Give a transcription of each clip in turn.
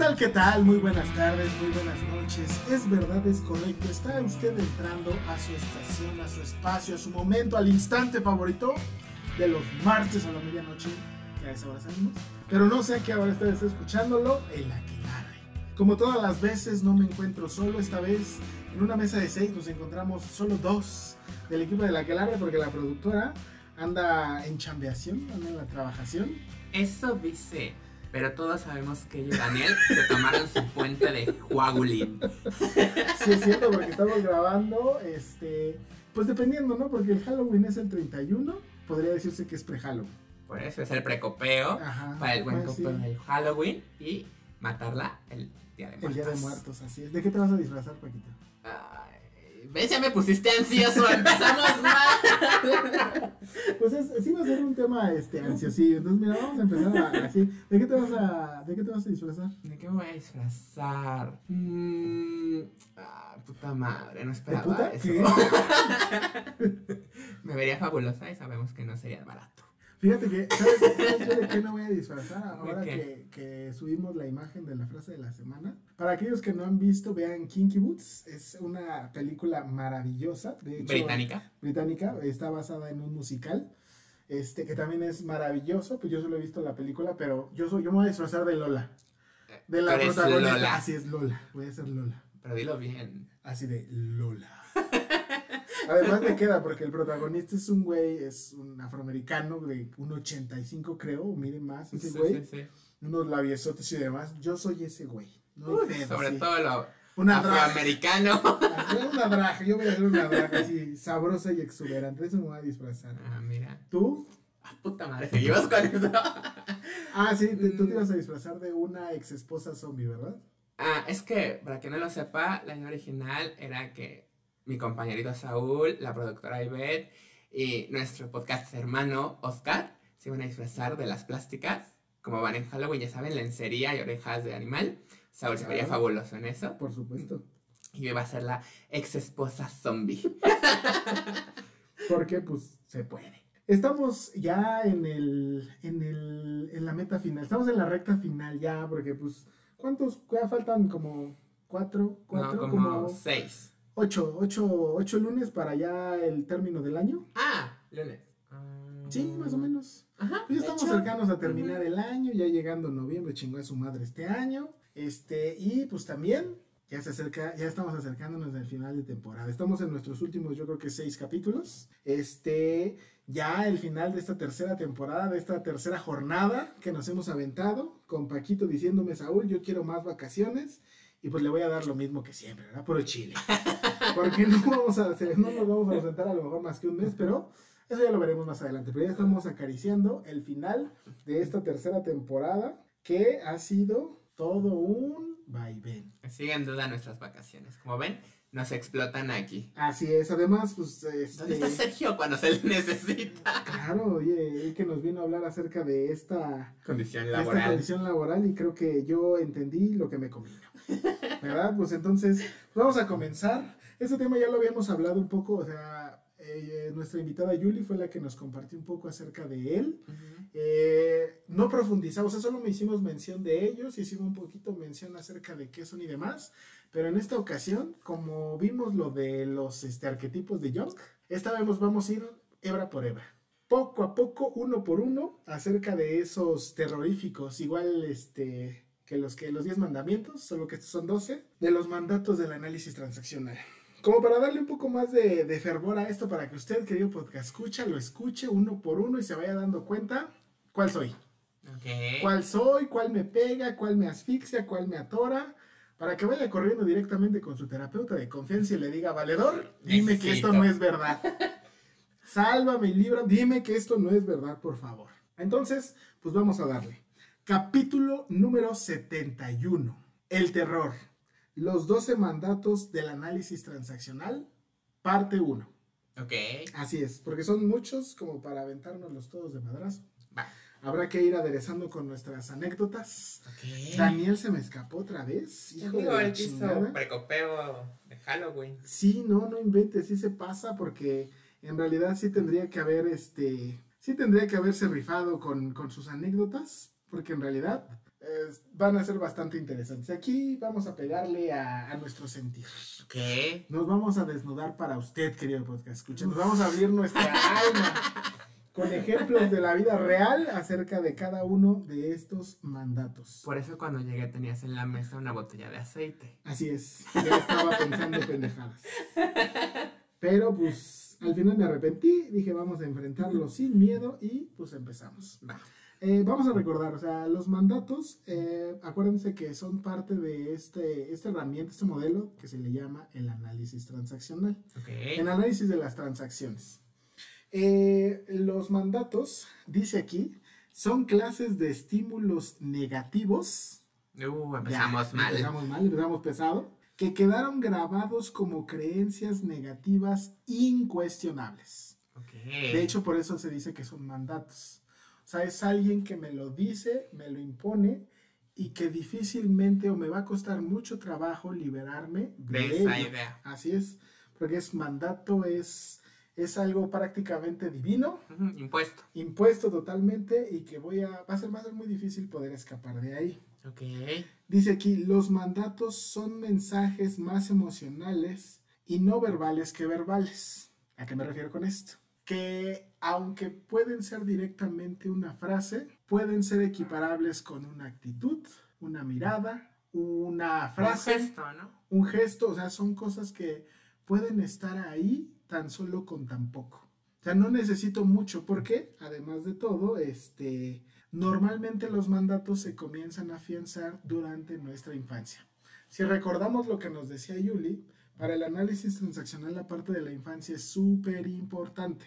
Tal, qué tal? Muy buenas tardes, muy buenas noches. Es verdad, es correcto. Está usted entrando a su estación, a su espacio, a su momento, al instante favorito de los martes a la medianoche. Que a esa hora salimos. Pero no sé a qué hora esté escuchándolo, el aquelarre. Como todas las veces, no me encuentro solo. Esta vez, en una mesa de seis, nos encontramos solo dos del equipo de la aquelarre porque la productora anda en chambeación, anda en la trabajación. Eso dice. Pero todos sabemos que ellos Daniel se tomaron su puente de Huagulín. Sí, es cierto, porque estamos grabando, este, pues dependiendo, ¿no? Porque el Halloween es el 31, podría decirse que es pre-Halloween. Por eso es el precopeo Ajá, para el buen pues sí. del Halloween y matarla el día de El muertos. Día de Muertos, así es. ¿De qué te vas a disfrazar, Paquito? ¿Ves? Ya me pusiste ansioso. Empezamos mal. Pues es, sí va a ser un tema, este, ansiosillo. Entonces, mira, vamos a empezar así. ¿De qué te vas a, de qué te vas a disfrazar? ¿De qué me voy a disfrazar? Mm, ah, puta madre, no ¿De esperaba puta? eso. Me vería fabulosa y sabemos que no sería barato. Fíjate que, ¿sabes, sabes yo de qué me voy a disfrazar? Ahora ¿De que, que subimos la imagen de la frase de la semana. Para aquellos que no han visto, vean Kinky Boots. Es una película maravillosa. De hecho, Británica. británica, está basada en un musical, este, que también es maravilloso, pues yo solo he visto la película, pero yo soy, yo me voy a disfrazar de Lola, de la protagonista, así es Lola, voy a ser Lola, Pero dilo bien. así de Lola. Además me queda porque el protagonista es un güey, es un afroamericano de un 85 creo, mire más, ese Sí, güey, sí, sí. unos labiosotes y demás, yo soy ese güey, no hay Uy, pedo, sobre todo lo una afroamericano. una drag, yo voy a hacer una drag así, sabrosa y exuberante, eso me voy a disfrazar. Ah, mira. ¿Tú? Ah, puta madre, seguimos con eso. Ah, sí, te- tú te Mm. ibas a disfrazar de una ex esposa zombie, ¿verdad? Ah, es que, para quien no lo sepa, la idea original era que mi compañerito Saúl, la productora Ivette y nuestro podcast hermano Oscar se iban a disfrazar de las plásticas. Como van en Halloween, ya saben, lencería y orejas de animal. Saúl se vería fabuloso en eso. Por supuesto. Y yo iba a ser la ex esposa zombie. Porque, pues, se puede. Estamos ya en el, en el, en la meta final. Estamos en la recta final ya, porque, pues, ¿cuántos? Ya faltan como cuatro, cuatro, no, como, como seis. Ocho, ocho, ocho lunes para ya el término del año. Ah, lunes. Sí, más o menos. Ajá. Pues ya estamos hecho, cercanos a terminar ujú. el año, ya llegando noviembre, chingó a su madre este año. Este, y pues también ya se acerca, ya estamos acercándonos al final de temporada. Estamos en nuestros últimos, yo creo que seis capítulos. Este, ya el final de esta tercera temporada, de esta tercera jornada que nos hemos aventado, con Paquito diciéndome, Saúl, yo quiero más vacaciones. Y pues le voy a dar lo mismo que siempre, ¿verdad? Puro chile. Porque no vamos a hacer, no nos vamos a ausentar a lo mejor más que un mes, pero eso ya lo veremos más adelante. Pero ya estamos acariciando el final de esta tercera temporada, que ha sido todo un vaivén. Sigue en duda nuestras vacaciones. Como ven, nos explotan aquí. Así es, además, pues, ¿Dónde este, está Sergio cuando se le necesita? claro, oye, él que nos vino a hablar acerca de esta, Condición esta laboral. condición laboral y creo que yo entendí lo que me convino. ¿Verdad? Pues entonces, vamos a comenzar. Este tema ya lo habíamos hablado un poco, o sea, eh, nuestra invitada Yuli fue la que nos compartió un poco acerca de él. Eh, no profundizamos, o sea, solo me hicimos mención de ellos, hicimos un poquito mención acerca de qué son y demás, pero en esta ocasión, como vimos lo de los este, arquetipos de Jung, esta vez vamos a ir hebra por hebra. Poco a poco, uno por uno, acerca de esos terroríficos, igual este, que los que los 10 mandamientos, solo que estos son 12, de los mandatos del análisis transaccional. Como para darle un poco más de, de fervor a esto, para que usted, querido podcast, escucha, lo escuche uno por uno y se vaya dando cuenta cuál soy. Ok. ¿Cuál soy? ¿Cuál me pega? ¿Cuál me asfixia? ¿Cuál me atora? Para que vaya corriendo directamente con su terapeuta de confianza y le diga, valedor, dime que esto no es verdad. Sálvame y libra, dime que esto no es verdad, por favor. Entonces, pues vamos a darle. Capítulo número 71. El terror. Los 12 mandatos del análisis transaccional, parte 1. Ok. Así es, porque son muchos como para aventárnoslos todos de madrazo. Va. Habrá que ir aderezando con nuestras anécdotas. Ok. Daniel se me escapó otra vez. Hijo de la hizo precopeo de Halloween. Sí, no, no inventes, sí se pasa porque en realidad sí tendría que haber este, sí tendría que haberse rifado con, con sus anécdotas, porque en realidad eh, van a ser bastante interesantes. Aquí vamos a pegarle a, a nuestro sentir. Ok. Nos vamos a desnudar para usted, querido podcast. Escucha, nos vamos a abrir nuestra alma con ejemplos de la vida real acerca de cada uno de estos mandatos. Por eso cuando llegué tenías en la mesa una botella de aceite. Así es, ya estaba pensando pendejadas. Pero pues al final me arrepentí, dije vamos a enfrentarlo sin miedo y pues empezamos. Va. Eh, vamos a recordar, o sea, los mandatos, eh, acuérdense que son parte de este, esta herramienta, este modelo que se le llama el análisis transaccional. Ok. El análisis de las transacciones. Eh, los mandatos, dice aquí, son clases de estímulos negativos. Uh, empezamos Ya, mal. Empezamos mal, empezamos pesado. Que quedaron grabados como creencias negativas incuestionables. Ok. De hecho, por eso se dice que son mandatos. O sea, es alguien que me lo dice, me lo impone y que difícilmente o me va a costar mucho trabajo liberarme de, de esa ello. idea. Así es, porque es mandato, es, es algo prácticamente divino, Impuesto. impuesto totalmente y que voy a, va a ser, va a ser muy difícil poder escapar de ahí. Ok. Dice aquí, los mandatos son mensajes más emocionales y no verbales que verbales. ¿A qué me refiero con esto? Que aunque pueden ser directamente una frase, pueden ser equiparables con una actitud, una mirada, una Un frase, gesto, ¿no? un gesto, o sea, son cosas que pueden estar ahí tan solo con tan poco. O sea, no necesito mucho porque, además de todo, este, normalmente los mandatos se comienzan a afianzar durante nuestra infancia. Si recordamos lo que nos decía Yuli, para el análisis transaccional la parte de la infancia es súper importante.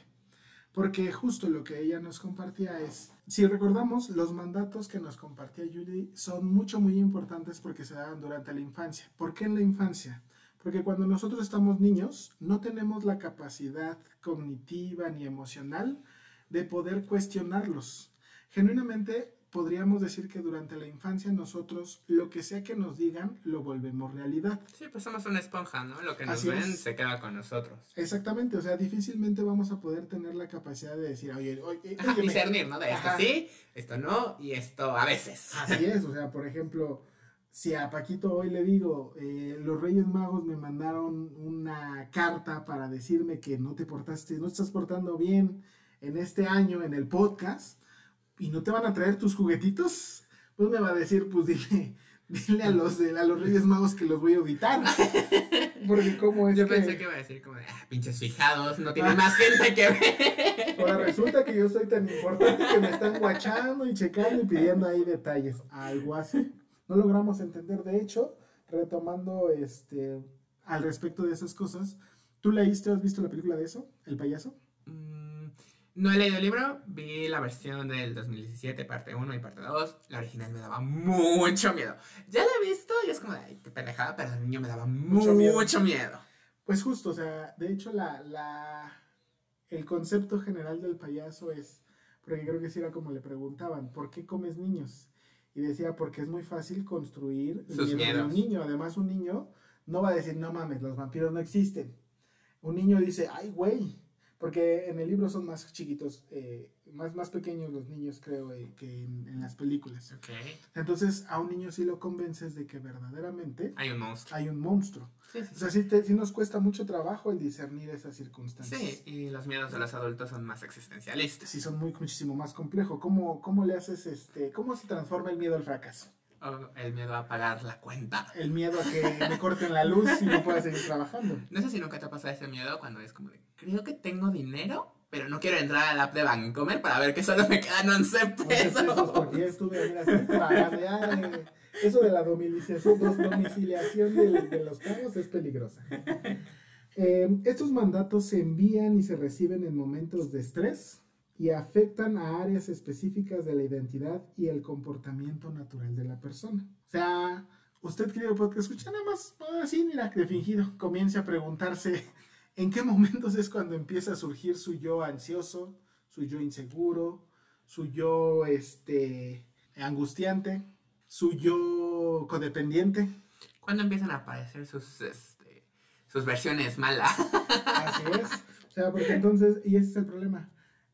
Porque justo lo que ella nos compartía es, si recordamos, los mandatos que nos compartía Yuli son mucho, muy importantes porque se daban durante la infancia. ¿Por qué en la infancia? Porque cuando nosotros estamos niños, no tenemos la capacidad cognitiva ni emocional de poder cuestionarlos. Genuinamente podríamos decir que durante la infancia nosotros lo que sea que nos digan lo volvemos realidad. Sí, pues somos una esponja, ¿no? Lo que nos Así ven es. se queda con nosotros. Exactamente, o sea, difícilmente vamos a poder tener la capacidad de decir, oye, oye, Ajá, óyeme". discernir, ¿no? De esto Ajá. sí, esto no, y esto a veces. Así es, o sea, por ejemplo, si a Paquito hoy le digo, eh, los Reyes Magos me mandaron una carta para decirme que no te portaste, no te estás portando bien en este año en el podcast y no te van a traer tus juguetitos, pues me va a decir, pues dile, dile a los de a los Reyes Magos que los voy a auditar. Porque como es Yo que, pensé que iba a decir como de, ah, pinches fijados, no tiene más gente que ver. ahora resulta que yo soy tan importante que me están guachando y checando y pidiendo ahí detalles, algo así. No logramos entender, de hecho, retomando este al respecto de esas cosas, ¿tú leíste o has visto la película de eso? ¿El payaso? Mm, no he leído el libro, vi la versión del 2017, parte 1 y parte 2. La original me daba mucho miedo. Ya la he visto y es como de, ay, qué pendejada, pero de niño me daba Mucho mucho miedo. miedo. Pues justo, o sea, de hecho la, la el concepto general del payaso es, porque creo que sí era como le preguntaban, ¿por qué comes niños? Y decía, porque es muy fácil construir el Sus miedo de miedos. un niño. Además, un niño no va a decir, no mames, los vampiros no existen. Un niño dice, ay, güey, Porque en el libro son más chiquitos, eh, más, más pequeños los niños, creo, eh, que en, en las películas. Ok. Entonces, a un niño sí lo convences de que verdaderamente Hay un monstruo. hay un monstruo. Sí, sí, O sea, sí, te- sí nos cuesta mucho trabajo el discernir esas circunstancias. Sí, y los miedos de los adultos son más existencialistas. Sí, son muy, muchísimo más complejo. ¿Cómo, ¿Cómo le haces, este, cómo se transforma el miedo al fracaso? El miedo a pagar la cuenta. El miedo a que me corten la luz y no pueda seguir trabajando. No sé si nunca te ha pasado ese miedo cuando es como de, creo que tengo dinero, pero no quiero entrar al app de Bancomer para ver que solo me quedan 11 Once pesos, pesos. porque ya estuve mira, así pagando, ya, eh, eso de la domiciliación, de, los pagos es peligrosa. Eh, estos mandatos se envían y se reciben en momentos de estrés y afectan a áreas específicas de la identidad y el comportamiento natural de la persona. O sea, usted, querido podcast, escucha nada más así, mira, de fingido, comience a preguntarse en qué momentos es cuando empieza a surgir su yo ansioso, su yo inseguro, su yo este, angustiante, su yo codependiente. Cuando empiezan a aparecer sus, este, sus versiones malas. Así es. O sea, porque entonces, y ese es el problema.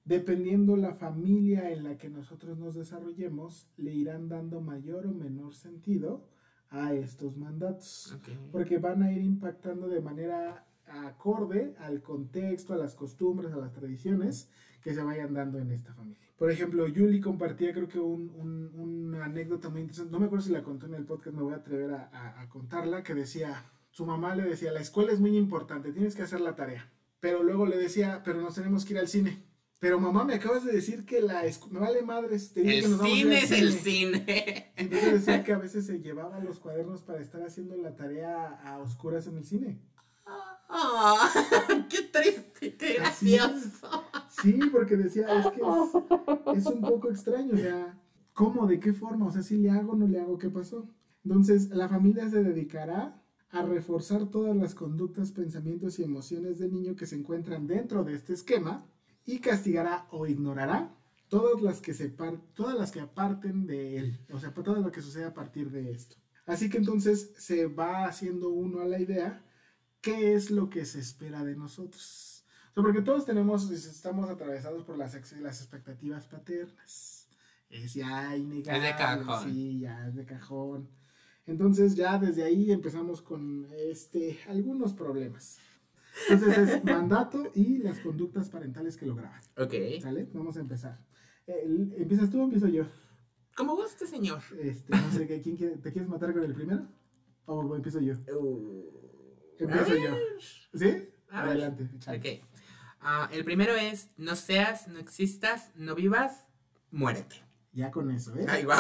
Dependiendo la familia en la que nosotros nos desarrollemos, le irán dando mayor o menor sentido a estos mandatos. Porque van a ir impactando de manera acorde al contexto, a las costumbres, a las tradiciones que se vayan dando en esta familia. Por ejemplo, Yuli compartía creo que un- un- una anécdota muy interesante, no me acuerdo si la contó en el podcast, me voy a atrever a, a- a contarla, que decía, su mamá le decía, la escuela es muy importante, tienes que hacer la tarea. Pero luego le decía, pero nos tenemos que ir al cine. Pero mamá, me acabas de decir que la me vale madres, te dije El que nos vamos a cine es el cine. entonces decía que a veces se llevaba los cuadernos para estar haciendo la tarea a oscuras en el cine. Ah, qué triste, qué gracioso. Sí, porque decía, es que es, es un poco extraño, o sea, ¿cómo? ¿De qué forma? O sea, si le hago, no le hago, ¿qué pasó? Entonces, la familia se dedicará a reforzar todas las conductas, pensamientos y emociones del niño que se encuentran dentro de este esquema y castigará o ignorará todas las que se par- todas las que aparten de él, o sea, todo lo que sucede a partir de esto. Así que entonces se va haciendo uno a la idea qué es lo que se espera de nosotros. O sea, porque todos tenemos, estamos atravesados por las, las expectativas paternas. Es ya innegable. Es de cajón. Sí, ya es de cajón. Entonces ya desde ahí empezamos con este, algunos problemas. Entonces es mandato y las conductas parentales que lo graban. Ok. ¿Sale? Vamos a empezar. ¿Empiezas tú o empiezo yo? Como guste, señor. Este, no sé, ¿quién quiere- ¿te quieres matar con el primero? ¿O empiezo yo? Uh, Empiezo yo. ¿Sí? A. Adelante. Ok. Ah, el primero es, no seas, no existas, no vivas, muérete. Ya con eso, ¿eh? Ay, wow.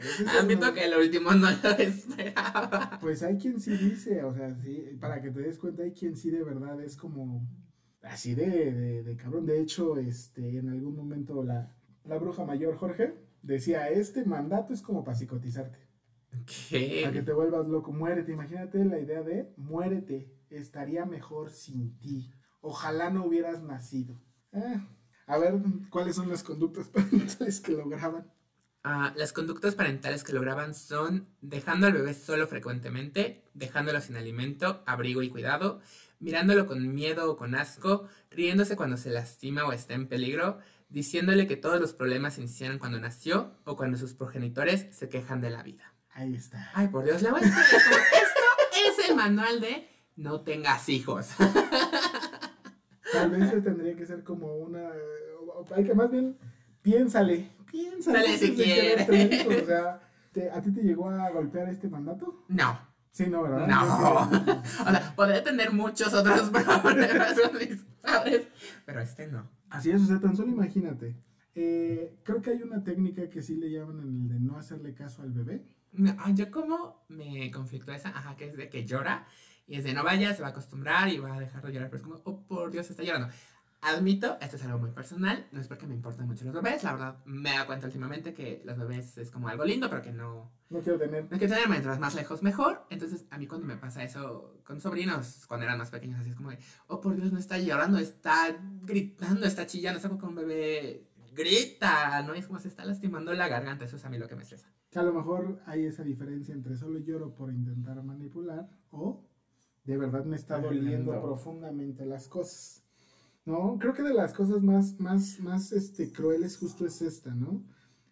Es el Admito no- que lo último no lo esperaba. Pues hay quien sí dice, o sea, sí, para que te des cuenta, hay quien sí de verdad es como así de, de, de cabrón. De hecho, este, en algún momento la, la bruja mayor Jorge decía, este mandato es como para psicotizarte, para que ¿Qué? te vuelvas loco, muérete. Imagínate la idea de muérete, estaría mejor sin ti. Ojalá no hubieras nacido. Ah, a ver, ¿cuáles son las conductas parentales que lo graban? Ah, las conductas parentales que lograban son dejando al bebé solo frecuentemente, dejándolo sin alimento, abrigo y cuidado, mirándolo con miedo o con asco, riéndose cuando se lastima o está en peligro, diciéndole que todos los problemas iniciaron cuando nació o cuando sus progenitores se quejan de la vida. Ahí está. Ay, por Dios, la voy a Esto es el manual de no tengas hijos. Tal vez tendría que ser como una. Hay que más bien, piénsale. Piénsale. Sale si antes de quiere. querer tener hijos, O sea, ¿te- ¿a ti te llegó a golpear este mandato? No, Sí, no, ¿verdad? no. O sea, podría tener muchos otros problemas padres, pero este no. Así es, o sea, tan solo imagínate. Eh, creo que hay una técnica que sí le llaman en el de no hacerle caso al bebé. No, ah, yo como me conflictó esa, ajá, que es de que llora y es de no vaya, se va a acostumbrar y va a dejar de llorar, pero es como, oh por Dios, está llorando. Admito, esto es algo muy personal, no es porque me importen mucho los bebés, la verdad me dado cuenta últimamente que los bebés es como algo lindo, pero que no, No quiero tener. no que tener mientras más lejos mejor. Entonces, a mí cuando me pasa eso con sobrinos, cuando eran más pequeños, así es como de, oh por Dios, no está llorando, está gritando, está chillando, está como un bebé grita, ¿no? Es como se está lastimando la garganta, eso es a mí lo que me estresa. Que a lo mejor hay esa diferencia entre solo lloro por intentar manipular o de verdad me está doliendo profundamente las cosas. No, creo que de las cosas más, más, más este, crueles justo es esta, ¿no?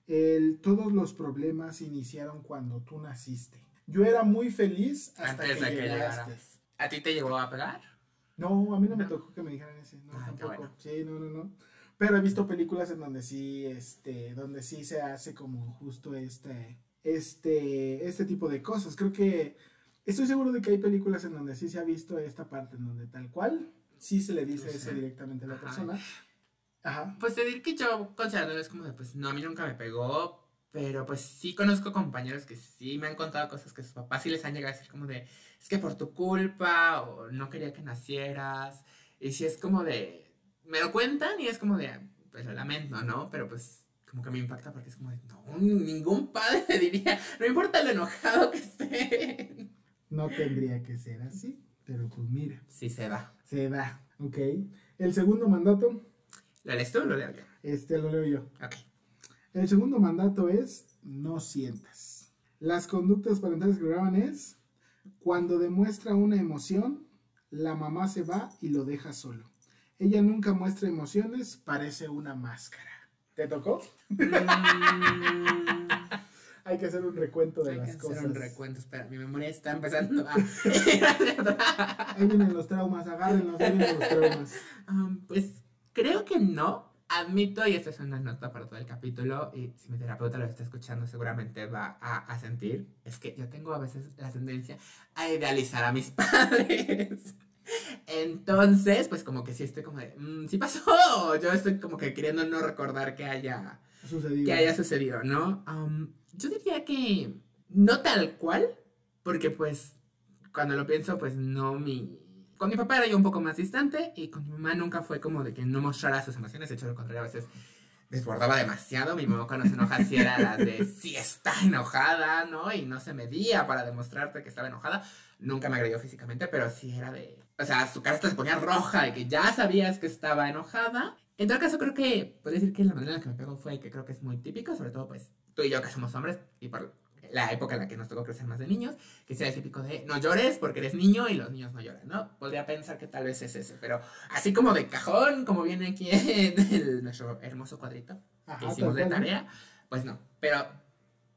El, todos los problemas iniciaron cuando tú naciste. Yo era muy feliz hasta Antes que de que llegaste. ¿A ti te llegó a pegar? No, a mí no me ¿No? tocó que me dijeran ese, no, Ah, qué tampoco. bueno. Sí, no, no, no. Pero he visto películas en donde sí, este, donde sí se hace como justo este, este, este tipo de cosas. Creo que estoy seguro de que hay películas en donde sí se ha visto esta parte, en donde tal cual sí se le dice eso directamente a la persona. Ajá. Pues te diré que yo considerando es como de, pues no, a mí nunca me pegó, pero pues sí conozco compañeros que sí me han contado cosas que sus papás sí les han llegado a decir como de, es que por tu culpa o no quería que nacieras. Y sí es como de, me lo cuentan y es como de, pues lo lamento, ¿no? Pero pues como que me impacta porque es como de, no, ningún padre le diría, no importa lo enojado que esté. No tendría que ser así, pero pues mira, Sí se da. se da, ¿ok? El segundo mandato, ¿Lo lees tú o lo leo yo? este lo leo yo. Ok. El segundo mandato es no sientas. Las conductas parentales que graban es cuando demuestra una emoción, la mamá se va y lo deja solo. Ella nunca muestra emociones, parece una máscara. ¿Te tocó? Mm. Hay que hacer un recuento de Hay que las hacer cosas. un recuento, espera, mi memoria está empezando a... Ahí vienen los traumas, agárrenlos, ahí vienen los traumas. Um, pues creo que no. Admito, y esta es una nota para todo el capítulo, y si mi terapeuta lo está escuchando seguramente va a, a sentir, es que yo tengo a veces la tendencia a idealizar a mis padres. Entonces, pues como que sí estoy como de, "Mm, sí pasó, yo estoy como que queriendo no recordar que haya Sucedió. que haya sucedido, ¿no? Um, yo diría que no tal cual, porque pues cuando lo pienso, pues no mi... Con mi papá era yo un poco más distante y con mi mamá nunca fue como de que no mostrara sus emociones, de hecho lo contrario, a veces desbordaba demasiado, mi mamá cuando se enoja sí era la de si está enojada, ¿no? Y no se medía para demostrarte que estaba enojada, nunca me agredió físicamente, pero sí era de... O sea, su cara se ponía roja, de que ya sabías que estaba enojada. En todo caso, creo que puedo decir que la manera en la que me pegó fue que creo que es muy típico, sobre todo pues tú y yo que somos hombres y por la época en la que nos tocó crecer más de niños, que sea el típico de no llores porque eres niño y los niños no lloran, ¿no? Podría pensar que tal vez es ese, pero así como de cajón, como viene aquí en el- nuestro hermoso cuadrito Ajá, que hicimos de tarea, pues no. Pero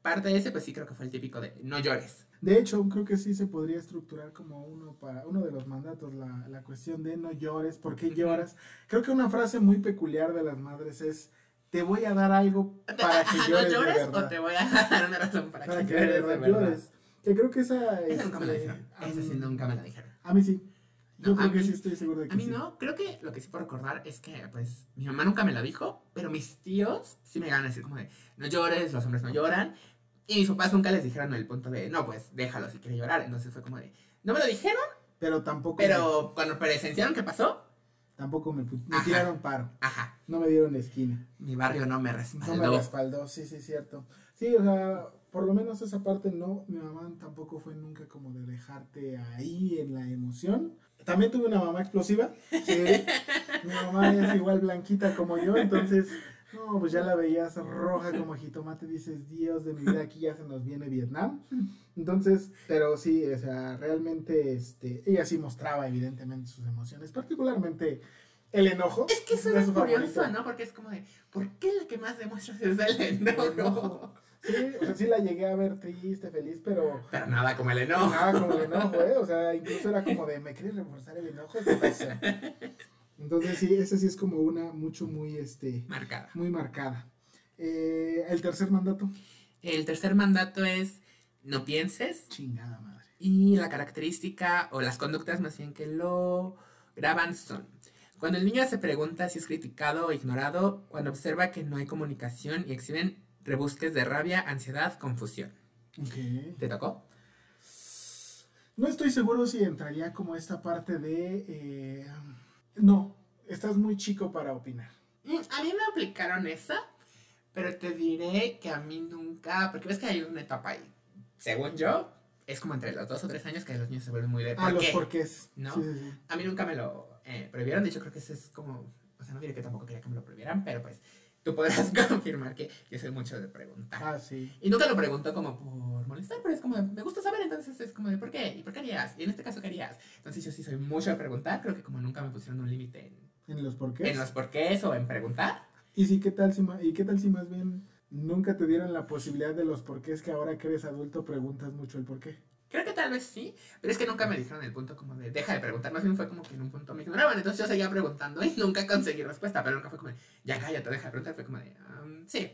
parte de ese, pues sí creo que fue el típico de no llores. De hecho, creo que sí se podría estructurar como uno para uno de los mandatos, la, la cuestión de no llores, ¿por qué lloras? Creo que una frase muy peculiar de las madres es, te voy a dar algo para que Ajá, llores, ¿No de llores verdad. o te voy a dar una razón para, para que, que de llores de verdad llores. Que creo que esa Esa nunca me la este, dijeron. Esa sí nunca me la dijeron. A mí sí. Yo No, creo que mí- sí estoy seguro de que A mí sí. no, creo que lo que sí puedo recordar es que, pues, mi mamá nunca me lo dijo, pero mis tíos sí me llegaron a decir como de, no llores, los hombres no lloran. Y mis papás nunca les dijeron el punto de, no, pues, déjalo si quiere llorar. Entonces fue como de, no me lo dijeron, Pero tampoco, pero cuando presenciaron que pasó, tampoco me, me Ajá. tiraron paro. ajá, No me dieron esquina. mi barrio no me No respaldó. me respaldó, sí, sí, cierto. Sí, o sea, por lo menos esa parte no, mi mamá tampoco fue nunca como de dejarte ahí en la emoción. También tuve una mamá explosiva, sí. mi mamá es igual blanquita como yo, entonces, no, pues ya la veías roja como jitomate, dices, Dios de mi vida, aquí ya se nos viene Vietnam. Entonces, pero sí, o sea, realmente, este, ella sí mostraba evidentemente sus emociones, particularmente el enojo. Es que eso es curioso, favorito. ¿no? Porque es como de, ¿por qué la que más demuestras es el El enojo? enojo. Sí, o sea, sí la llegué a ver triste, feliz, pero Pero nada como el enojo. nada como el enojo, ¿eh? O sea, incluso era como de, ¿me quieres reforzar el enojo? ¿Qué pasa? Entonces, sí, esa sí es como una mucho, muy, este, Marcada. muy marcada. Eh, el tercer mandato, El tercer mandato es, no pienses, chingada madre. Y la característica, o las conductas más bien que lo graban son, cuando el niño se pregunta si es criticado o ignorado, cuando observa que no hay comunicación y exhiben rebusques de rabia, ansiedad, confusión. Ok. ¿Te tocó? No estoy seguro si entraría como esta parte de, eh, no, estás muy chico para opinar. Mm, A mí me aplicaron esa, pero te diré que a mí nunca, porque ves que hay una etapa ahí, según yo, es como entre los dos o tres años que los niños se vuelven muy de Ah, ¿por los qué? porqués. ¿No? Sí, sí, sí. A mí nunca me lo eh, prohibieron, de hecho creo que ese es como, o sea, no diré que tampoco quería que me lo prohibieran, pero pues tú podrás confirmar que yo soy mucho de preguntar. Ah, sí. Y nunca lo pregunto como por molestar, pero es como, de, me gusta saber, entonces es como de, ¿por qué? ¿Y por qué harías? Y en este caso, ¿qué harías? Entonces yo sí soy mucho de preguntar, creo que como nunca me pusieron un límite en ¿En los porqués? en los porqués o en preguntar. ¿Y, si, qué tal si, ¿Y qué tal si más bien nunca te dieron la posibilidad de los porqués que ahora que eres adulto preguntas mucho el porqué? Tal vez sí, pero es que nunca me dijeron el punto como de deja de preguntar, más bien fue como que en un punto me ignoraban, entonces yo seguía preguntando y nunca conseguí respuesta, pero nunca fue como de ya cállate, deja de preguntar, fue como de "Um, sí.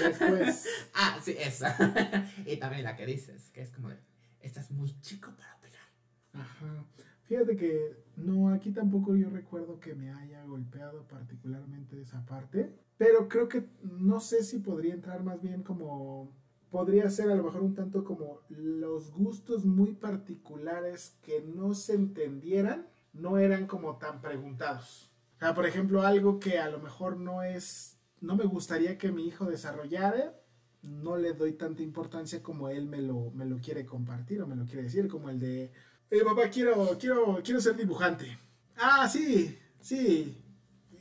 Después, ah, sí, eso. y también la que dices, que es como de estás muy chico para opinar. ajá. Fíjate que no, aquí tampoco yo recuerdo que me haya golpeado particularmente esa parte, pero creo que no sé si podría entrar más bien como, podría ser a lo mejor un tanto como los gustos muy particulares que no se entendieran, no eran como tan preguntados. O sea, por ejemplo, algo que a lo mejor no es, no me gustaría que mi hijo desarrollara, no le doy tanta importancia como él me lo, me lo quiere compartir o me lo quiere decir, como el de, eh, papá, quiero, quiero, quiero ser dibujante. Ah, sí, sí,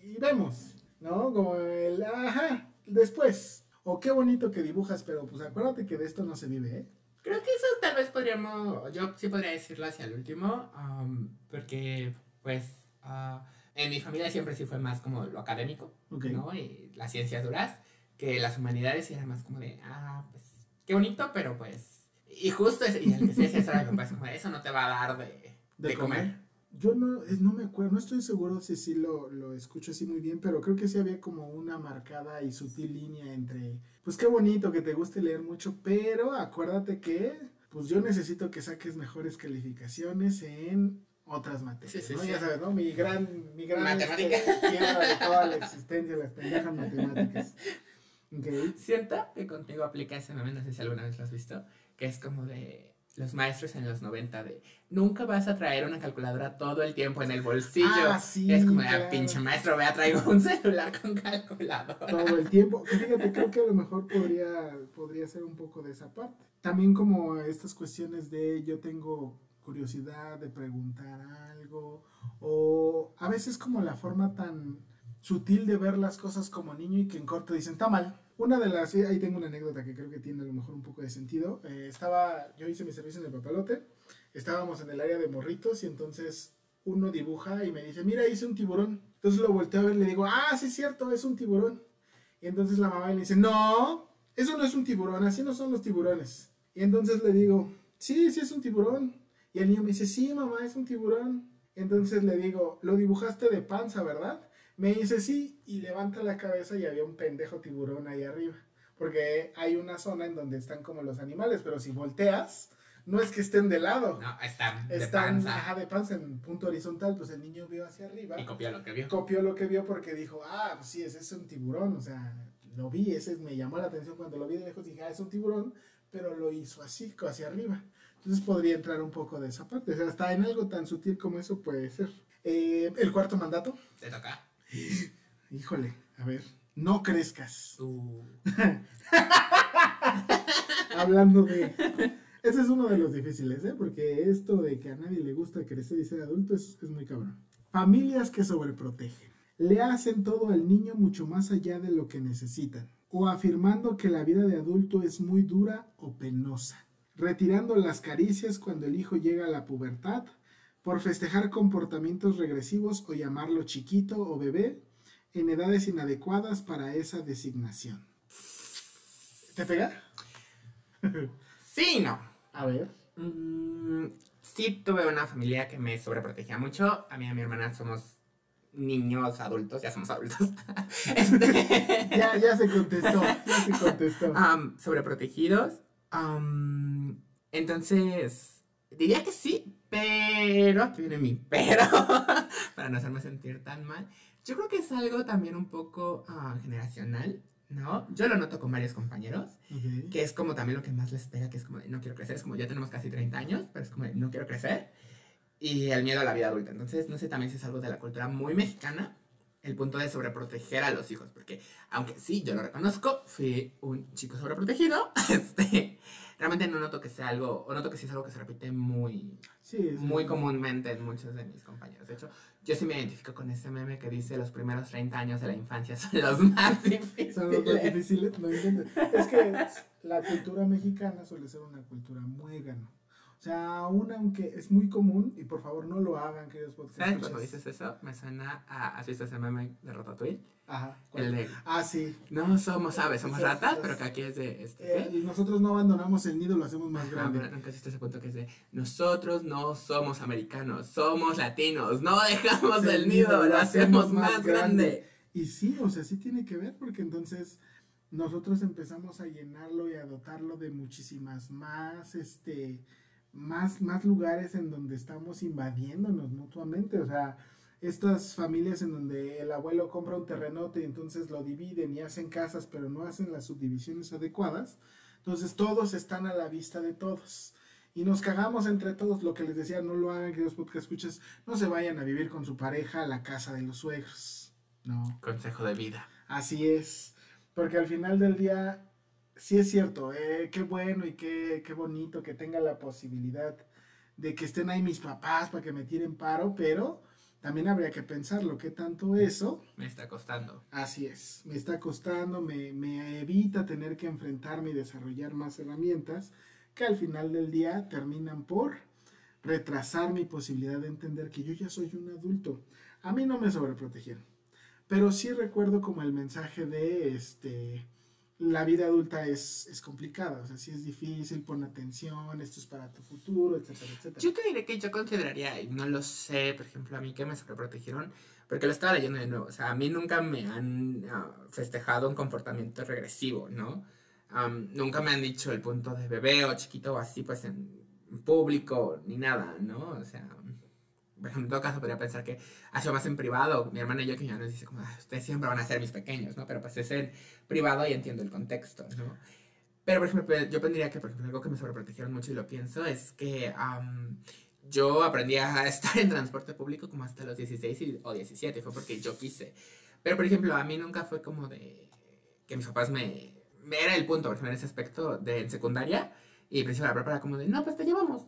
y vemos, ¿no? Como el, ajá, después. O qué bonito que dibujas, pero pues acuérdate que de esto no se vive, ¿eh? Creo que eso tal vez podríamos, yo sí podría decirlo hacia el último, um, porque pues ah, en mi familia siempre sí fue más como lo académico, Ok. ¿no? Y las ciencias duras, que las humanidades era más como de, ah, pues qué bonito, pero pues... Y justo ese, y el que sí decía eso eso no te va a dar de, de, comer. Yo no, no me acuerdo, no estoy seguro si sí lo, lo escucho así muy bien, pero creo que sí había como una marcada y sutil línea entre, pues qué bonito que te guste leer mucho, pero acuérdate que, pues yo necesito que saques mejores calificaciones en otras materias, Sí, sí, ¿no? sí. Ya sabes, ¿no? Mi gran, mi gran Matemática. este, de toda la existencia, las pendejas matemáticas. Ok. Siento que contigo aplica ese meme, no sé si alguna vez lo has visto, que es como de los maestros en los 90 de nunca vas a traer una calculadora todo el tiempo en el bolsillo. Ah, sí, es como "Ah, claro. pinche maestro, vea, traigo un celular con calculadora. todo el tiempo. Fíjate, creo que a lo mejor podría, podría ser un poco de esa parte. También como estas cuestiones de yo tengo curiosidad de preguntar algo o a veces como la forma tan sutil de ver las cosas como niño y que en corto dicen, está mal. Una de las, ahí tengo una anécdota que creo que tiene a lo mejor un poco de sentido. Eh, estaba, yo hice mi servicio en el papalote, estábamos en el área de morritos y entonces uno dibuja y me dice, mira, hice un tiburón. Entonces lo volteo a ver y le digo, ah, sí es cierto, es un tiburón. Y entonces la mamá le dice, no, eso no es un tiburón, así no son los tiburones. Y entonces le digo, sí, sí es un tiburón. Y el niño me dice, sí, mamá, es un tiburón. Entonces le digo, lo dibujaste de panza, ¿verdad? Me dice, sí, y levanta la cabeza y había un pendejo tiburón ahí arriba. Porque hay una zona en donde están como los animales, pero si volteas, no es que estén de lado. No, están de están panza. ajá, de panza en punto horizontal, pues el niño vio hacia arriba Y copió lo que vio. copió lo que vio porque dijo, ah, pues sí, ese es un tiburón, o sea, lo vi, ese me llamó la atención cuando lo vi de lejos, dije, ah, es un tiburón, pero lo hizo así, hacia arriba. Entonces podría entrar un poco de esa parte, o sea, hasta en algo tan sutil como eso puede ser. Eh, el cuarto mandato, Te toca. Híjole, a ver, no crezcas. Uh, Hablando de... Ese es uno de los difíciles, ¿eh? Porque esto de que a nadie le gusta crecer y ser adulto es, es muy cabrón. Familias que sobreprotegen. Le hacen todo al niño mucho más allá de lo que necesitan. O afirmando que la vida de adulto es muy dura o penosa. Retirando las caricias cuando el hijo llega a la pubertad. Por festejar comportamientos regresivos o llamarlo chiquito o bebé en edades inadecuadas para esa designación. ¿Te pega? sí, no. A ver. Mm, sí tuve una familia que me sobreprotegía mucho. A mí y a mi hermana somos niños adultos, ya somos adultos. Este, Ya, ya se contestó, ya se contestó. sobreprotegidos. Am, entonces, diría que sí, pero aquí viene mi pero, para no hacerme sentir tan mal. Yo creo que es algo también un poco ah, generacional, ¿no? Yo lo noto con varios compañeros, Ok. que es como también lo que más les pega, que es como de no quiero crecer, es como ya tenemos casi 30 años, pero es como de no quiero crecer. Y el miedo a la vida adulta. Entonces, no sé también si es algo de la cultura muy mexicana, el punto de sobreproteger a los hijos, porque aunque sí, yo lo reconozco, fui un chico sobreprotegido, este, realmente no noto que sea algo, o noto que sí es algo que se repite muy, Sí, sí. muy comúnmente en muchos de mis compañeros. De hecho, yo sí me identifico con ese meme que dice los primeros 30 años de la infancia son los más difíciles. Son los más difíciles, no intentes. Es que la cultura mexicana suele ser una cultura muégano. O sea, aún aunque es muy común, y por favor no lo hagan, queridos podcast ¿Sabes cuando dices eso? Me suena a. ¿Has visto ese meme de Ratatouille? Ajá. El de. Ah, sí. No somos aves, somos ratas, pero que aquí es de. Este, Eh, nosotros no abandonamos el nido, lo hacemos más Ajá, grande. nunca existe ese punto que es de nosotros no somos americanos, somos latinos, no dejamos el nido, lo hacemos más grande. Y sí, o sea, sí tiene que ver porque entonces nosotros empezamos a llenarlo y a dotarlo de muchísimas más, este, más, más lugares en donde estamos invadiéndonos mutuamente. O sea, estas familias en donde el abuelo compra un terrenote y entonces lo dividen y hacen casas, pero no hacen las subdivisiones adecuadas. Entonces todos están a la vista de todos. Y nos cagamos entre todos, lo que les decía, no lo hagan, queridos podcast escuchas, no se vayan a vivir con su pareja a la casa de los suegros. No. Consejo de vida. Así es, porque al final del día, sí es cierto, eh, qué bueno y qué, qué bonito que tenga la posibilidad de que estén ahí mis papás para que me tiren paro, pero también habría que pensarlo, qué tanto eso, Me está costando. así es, me está costando, me, me evita tener que enfrentarme y desarrollar más herramientas que al final del día terminan por retrasar mi posibilidad de entender que yo ya soy un adulto. A mí no me sobreprotegieron. Pero sí recuerdo como el mensaje de este la vida adulta es, es complicada, o sea, sí es difícil, pon atención, esto es para tu futuro, etcétera, etcétera. Yo te diré que yo consideraría, y no lo sé, por ejemplo, a mí que me sobreprotegieron, porque lo estaba leyendo de nuevo, o sea, a mí nunca me han ah, festejado un comportamiento regresivo, ¿no? Am, nunca me han dicho el punto de bebé o chiquito o así, pues en público, ni nada, ¿no? O sea, por ejemplo, en todo caso podría pensar que ha sido más en privado, mi hermana y yo que ya nos dice como, "Ah, ustedes siempre van a ser mis pequeños, ¿no? Pero pues es en privado y entiendo el contexto, ¿no? Pero, por ejemplo, yo pediría que, por ejemplo, algo que me sobreprotegieron mucho y lo pienso es que am, yo aprendí a estar en transporte público como hasta los 16 y- o 17, fue porque yo quise. Pero, por ejemplo, a mí nunca fue como de que mis papás me... era el punto, por ejemplo, en ese aspecto de en secundaria y principio la prepa era como de, no, pues te llevamos.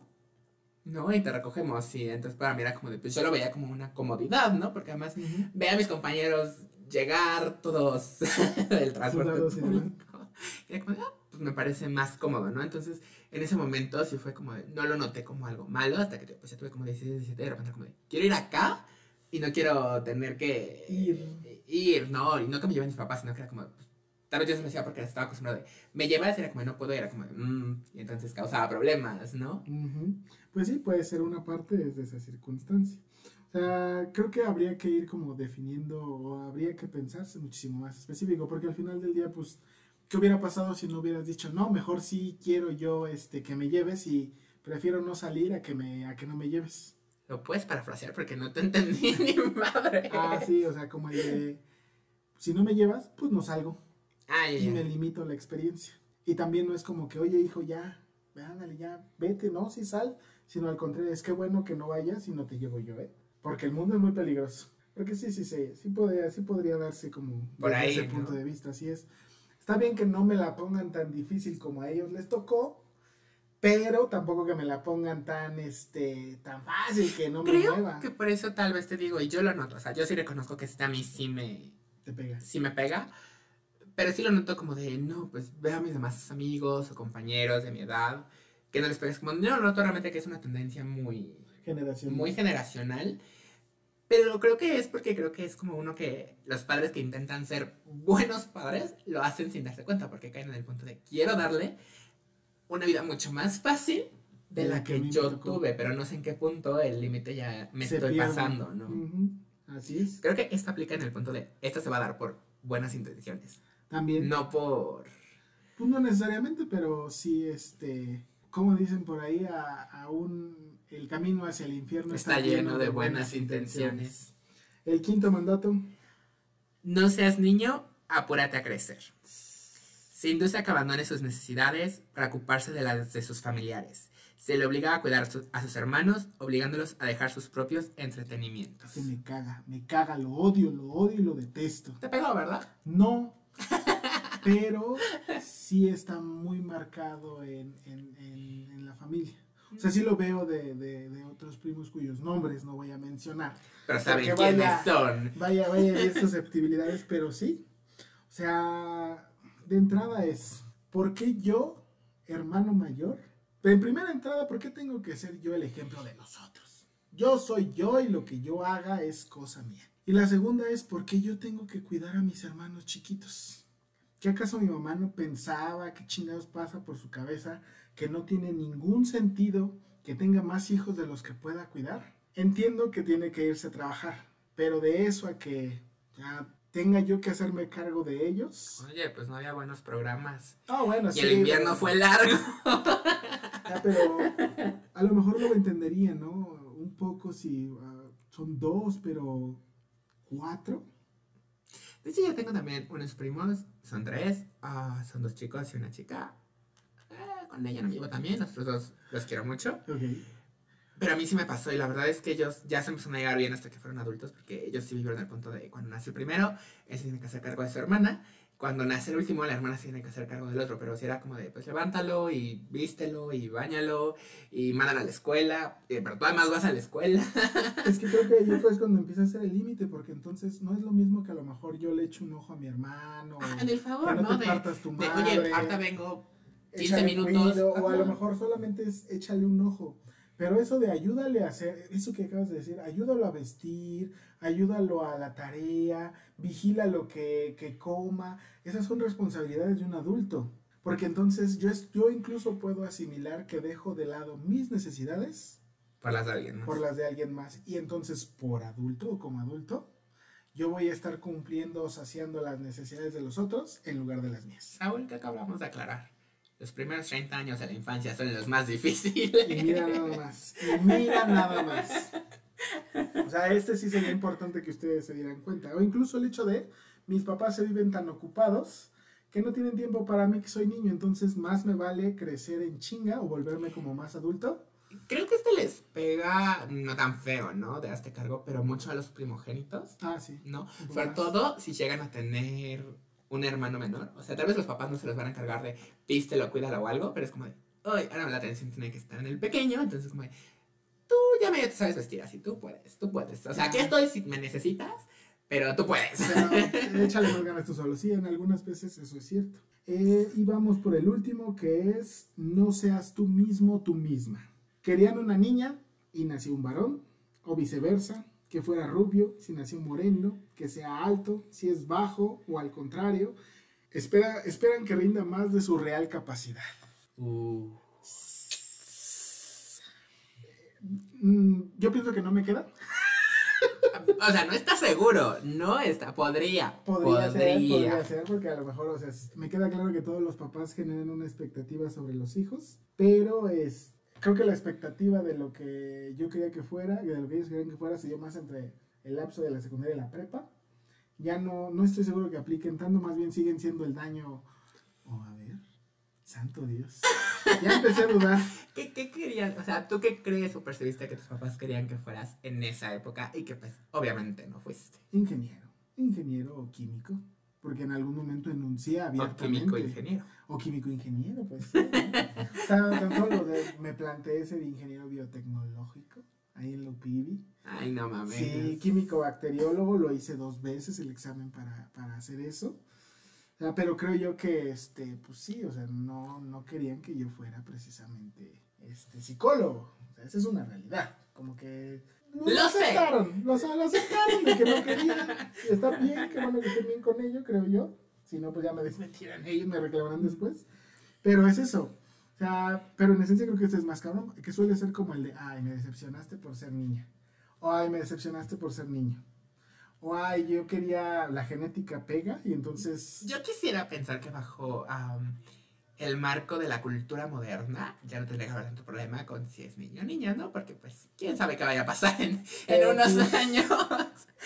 No, y te recogemos. Y entonces para mí era como de, pues yo lo veía como una comodidad, ¿no? Porque además Ujú. ve a mis compañeros llegar todos del transporte Sudados y público. Y era como, de, ah, pues me parece más cómodo, ¿no? Entonces, en ese momento sí fue como de, no lo noté como algo malo hasta que pues, ya tuve como 16, 17, de repente como de, quiero ir acá y no quiero tener que Ir. ir, no, y no que me lleven mis papás, sino que era como, pues, tal vez yo se me decía porque estaba acostumbrado de, me llevas, era como, no puedo, era como, "Mm", y entonces causaba problemas, ¿no? Ujú. Pues sí, puede ser una parte desde esa circunstancia. O sea, creo que habría que ir como definiendo o habría que pensarse muchísimo más específico, porque al final del día, pues, ¿qué hubiera pasado si no hubieras dicho, no, mejor sí quiero yo este, que me lleves y prefiero no salir a que, me, a que no me lleves? Lo puedes parafrasear porque no te entendí ni madre. Ah, sí, o sea, como el de, si no me llevas, pues no salgo Ah, y ya. me limito a la experiencia. Y también no es como que, oye, hijo, ya, ándale, ya, vete, no, sí sal, sino al contrario, es que bueno que no vayas y no te llevo yo, ¿eh? Porque el mundo es muy peligroso. Porque sí, sí, sí, sí podría, sí podría darse como Por desde ahí, ese ¿no? punto de vista, así es. Está bien que no me la pongan tan difícil como a ellos les tocó, pero tampoco que me la pongan tan, este, tan fácil que no me Creo mueva. que por eso tal vez te digo, y yo lo noto, o sea, yo sí reconozco que este a mí sí me, Te pegas. sí me pega, pero sí lo noto como de, no, pues veo a mis demás amigos o compañeros de mi edad, que no les pegas, como, lo noto realmente que es una tendencia muy, Generación. muy generacional, pero creo que es porque creo que es como uno que los padres que intentan ser buenos padres lo hacen sin darse cuenta, porque caen en el punto de, quiero darle una vida mucho más fácil de la que yo tuve, pero no sé en qué punto el límite ya me Se estoy pierde. pasando, ¿no? Así es. Creo que esto aplica en el punto de, esto se va a dar por buenas intenciones, También. no por... Pues no necesariamente, pero sí, este, como dicen por ahí, a, aún el camino hacia el infierno Está lleno de buenas intenciones. El quinto mandato, No seas niño, apúrate a crecer. Se induce a que abandone sus necesidades para ocuparse de las de sus familiares. Se le obliga a cuidar su- a sus hermanos, obligándolos a dejar sus propios entretenimientos. se me caga, me caga, lo odio, lo odio y lo detesto. Te pegó, ¿verdad? No, pero sí está muy marcado en, en- en- en la familia. O sea, sí lo veo de, de- de otros primos cuyos nombres no voy a mencionar. Pero saben quiénes vaya- son. Vaya, vaya, hay susceptibilidades, pero sí. O sea, de entrada es, ¿por qué yo, hermano mayor, Pero en primera entrada, ¿por qué tengo que ser yo el ejemplo de nosotros? Yo soy yo y lo que yo haga es cosa mía. Y la segunda es, ¿por qué yo tengo que cuidar a mis hermanos chiquitos? ¿Qué acaso mi mamá no pensaba qué chingados pasa por su cabeza que no tiene ningún sentido que tenga más hijos de los que pueda cuidar? Entiendo que tiene que irse a trabajar, pero de eso a que ya tenga yo que hacerme cargo de ellos. Oye, pues no había buenos programas. Ah, bueno, Y sí. el invierno fue largo. Ya, pero a lo mejor lo entendería, ¿no? Un poco si ah, son dos, pero cuatro. De hecho, yo tengo también unos primos, son tres, ah, son dos chicos y una chica. Eh, con ella no me llevo también, los dos los quiero mucho. Ok. Pero a mí sí me pasó y la verdad es que ellos ya se empezaron a llegar bien hasta que fueron adultos porque ellos sí vivieron el punto de cuando nace el primero, él se tiene que hacer cargo de su hermana. Cuando nace el último, la hermana se tiene que hacer cargo del otro, pero si era como de, pues levántalo y vístelo y bañalo y mándalo a la escuela, eh, pero tú además vas a la escuela. Es que creo que ahí es cuando empieza a ser el límite, porque entonces no es lo mismo que a lo mejor yo le echo un ojo a mi hermano. Ah, en el favor, no ¿no? te De, partas tu de, madre. oye, ahorita vengo 15 échale minutos. cuido, o a lo mejor solamente es échale un ojo. Pero eso de ayúdale a hacer, eso que acabas de decir, ayúdalo a vestir, ayúdalo a la tarea, vigila lo que, que coma, esas son responsabilidades de un adulto. Porque entonces yo, yo incluso puedo asimilar que dejo de lado mis necesidades Por las de alguien más. por las de alguien más. Y entonces por adulto o como adulto, yo voy a estar cumpliendo o saciando las necesidades de los otros en lugar de las mías. Saúl, que acabamos de aclarar. Los primeros 30 años de la infancia son los más difíciles. Y mira nada más. Y mira nada más. O sea, este sí sería importante que ustedes se dieran cuenta. O incluso el hecho de mis papás se viven tan ocupados que no tienen tiempo para mí que soy niño. Entonces más me vale crecer en chinga o volverme como más adulto. Creo que este les pega, no tan feo, ¿no? De este cargo, pero mucho a los primogénitos, Ah, sí. ¿no? Sobre todo si llegan a tener un hermano menor. O sea, tal vez los papás no se los van a encargar de vístelo, cuídalo o algo, pero es como de, ay, ahora la atención tiene que estar en el pequeño, entonces como de, tú ya medio te sabes vestir así, tú puedes, tú puedes. O sea, aquí estoy si me necesitas, pero tú puedes. Pero échale más ganas tú solo. Sí, en algunas veces eso es cierto. Eh, y vamos por el último que es no seas tú mismo, tú misma. Querían una niña y nació un varón, o viceversa, que fuera rubio si nació moreno, que sea alto si es bajo, o al contrario. Espera, esperan que rinda más de su real capacidad. Uh, Mm, yo pienso que no me queda. o sea, no está seguro, no está, podría, Podría, ser, podría ser, porque a lo mejor, o sea, me queda claro que todos los papás generan una expectativa sobre los hijos, pero es, creo que la expectativa de lo que yo quería que fuera, de lo que ellos querían que fuera, se dio más entre el lapso de la secundaria y la prepa. Ya no, no estoy seguro que apliquen tanto, más bien siguen siendo el daño. Oh, a ver, santo Dios. Ya empecé a dudar. ¿Qué, ¿Qué querían? O sea, ¿tú qué crees o percibiste que tus papás querían que fueras en esa época y que pues obviamente no fuiste? Ingeniero, ingeniero o químico, porque en algún momento enuncié O abiertamente. químico ingeniero. O químico ingeniero, pues. O sea, tan solo de- me planteé ser ingeniero biotecnológico ahí en la UPIBI. Ay, no mames. Sí, químico bacteriólogo, lo hice dos veces el examen para, para hacer eso. O sea, pero creo yo que, este, pues sí, o sea, no, no querían que yo fuera precisamente este, psicólogo. O sea, esa es una realidad. Como que no Lo sé. aceptaron, lo, lo aceptaron de que no querían. Y está bien, que bueno que estén bien con ello, creo yo. Si no, pues ya me desmentirán ellos, me reclamarán después. Pero es eso. O sea, pero en esencia creo que este es más cabrón, que suele ser como el de, ay, me decepcionaste por ser niña. O ay, me decepcionaste por ser niño. O ay, yo quería la genética pega y entonces... Yo quisiera pensar que bajo am, el marco de la cultura moderna ya no tendría que haber tanto problema con si es niño o niña, ¿no? Porque pues, quién sabe qué vaya a pasar en, en Pero, unos pues, años.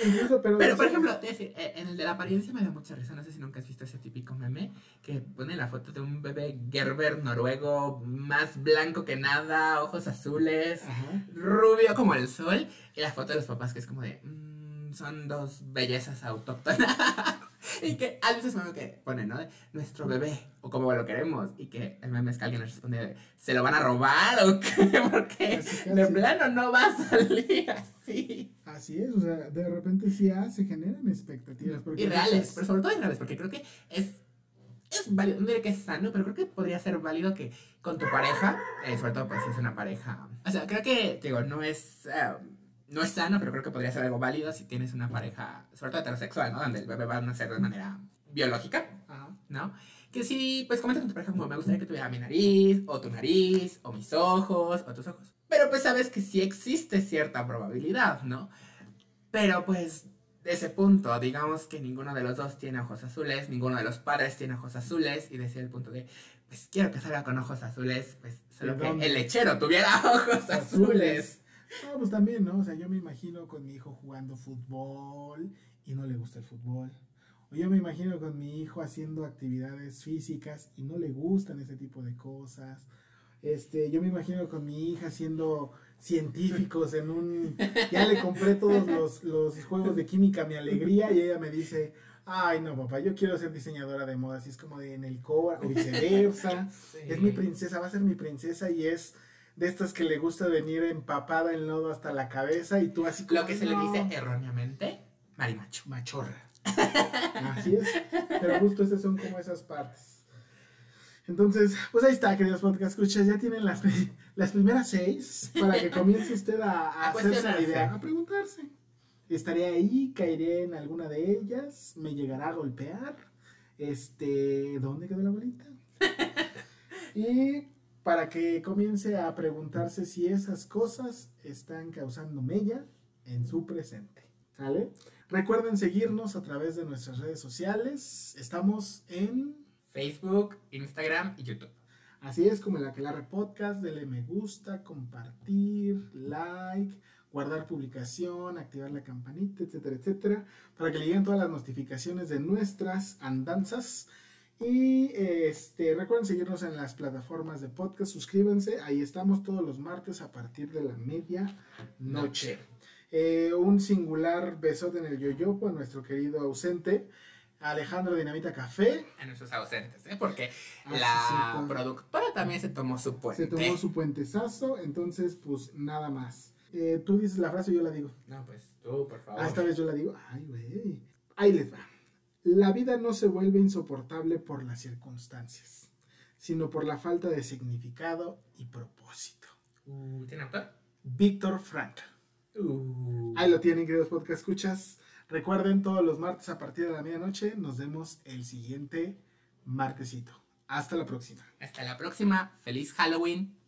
Incluso, pero... Pero, por ejemplo, decir, eh, en el de la apariencia me da mucha risa. No sé si nunca has visto ese típico meme que pone la foto de un bebé Gerber noruego más blanco que nada, ojos azules, Ajá. rubio como el sol, y la foto de los papás que es como de. "Mm, son dos bellezas autóctonas. y que a veces meme que pone, ¿no? De, Nuestro bebé, o como lo queremos, y que el meme es que alguien responde de, ¿se lo van a robar o qué? Porque de plano no va a salir así. Así es, o sea, de repente sí ah, se generan expectativas. porque Irreales, muchas- pero sobre todo irreales, porque creo que es es válido, no diré que es sano, pero creo que podría ser válido que con tu pareja, eh, sobre todo pues si es una pareja, o sea, creo que, digo, no es, eh, no es sano, pero creo que podría ser algo válido si tienes una pareja, sobre todo heterosexual, ¿no? Donde el bebé va a nacer de manera biológica, Ajá. ¿no? Que si, pues comentas con tu pareja como me gustaría que tuviera mi nariz, o tu nariz, o mis ojos, o tus ojos. Pero pues sabes que sí existe cierta probabilidad, ¿no? Pero pues de ese punto, digamos que ninguno de los dos tiene ojos azules, ninguno de los padres tiene ojos azules, y decía el punto de, pues quiero que salga con ojos azules, pues solo ¿De que el lechero tuviera ojos azules. No, pues también, ¿no? O sea, yo me imagino con mi hijo jugando fútbol y no le gusta el fútbol. O yo me imagino con mi hijo haciendo actividades físicas y no le gustan ese tipo de cosas. Este, yo me imagino con mi hija siendo científicos en un... Ya le compré todos los, los juegos de química, mi alegría, y ella me dice, ay no papá, yo quiero ser diseñadora de moda, así es como de en el Cobra o viceversa. Es mi princesa, va a ser mi princesa y es de estas que le gusta venir empapada en lodo hasta la cabeza y tú así como... Lo que se le dice erróneamente, marimacho. Machorra. Así es. Pero justo esas son como esas partes. Entonces, pues ahí está, queridos podcast escuchas. Ya tienen las, las primeras seis para que comience usted a, a A hacerse la idea, a preguntarse. Estaré ahí, caeré en alguna de ellas, me llegará a golpear. Este, ¿dónde quedó la bolita? Y para que comience a preguntarse si esas cosas están causando mella en su presente. ¿Sale? Recuerden seguirnos a través de nuestras redes sociales. Estamos en, Facebook, Instagram y YouTube. así es como el Aquelarre Podcast. Dele me gusta, compartir, like, guardar publicación, activar la campanita, etcétera, etcétera. Para que le lleguen todas las notificaciones de nuestras andanzas. Y este, recuerden seguirnos en las plataformas de podcast. Suscríbanse. Ahí estamos todos los martes a partir de la media noche. Eh, un singular besote en el yoyopo a nuestro querido ausente Alejandro Dinamita Café. A nuestros ausentes, ¿eh? Porque Ah, sí, la productora también se tomó su puente. Se tomó su puentesazo, entonces pues nada más. Eh, tú dices la frase, yo la digo. No, pues tú, por favor. Ah, esta vez yo la digo. Ay, güey. Ahí les va. La vida no se vuelve insoportable por las circunstancias, sino por la falta de significado y propósito. Uh, ¿Tiene autor? Víctor Frank. Uh. Ahí lo tienen, queridos podcast escuchas. Recuerden, todos los martes a partir de la medianoche nos vemos el siguiente martesito. Hasta la próxima. Hasta la próxima. Feliz Halloween.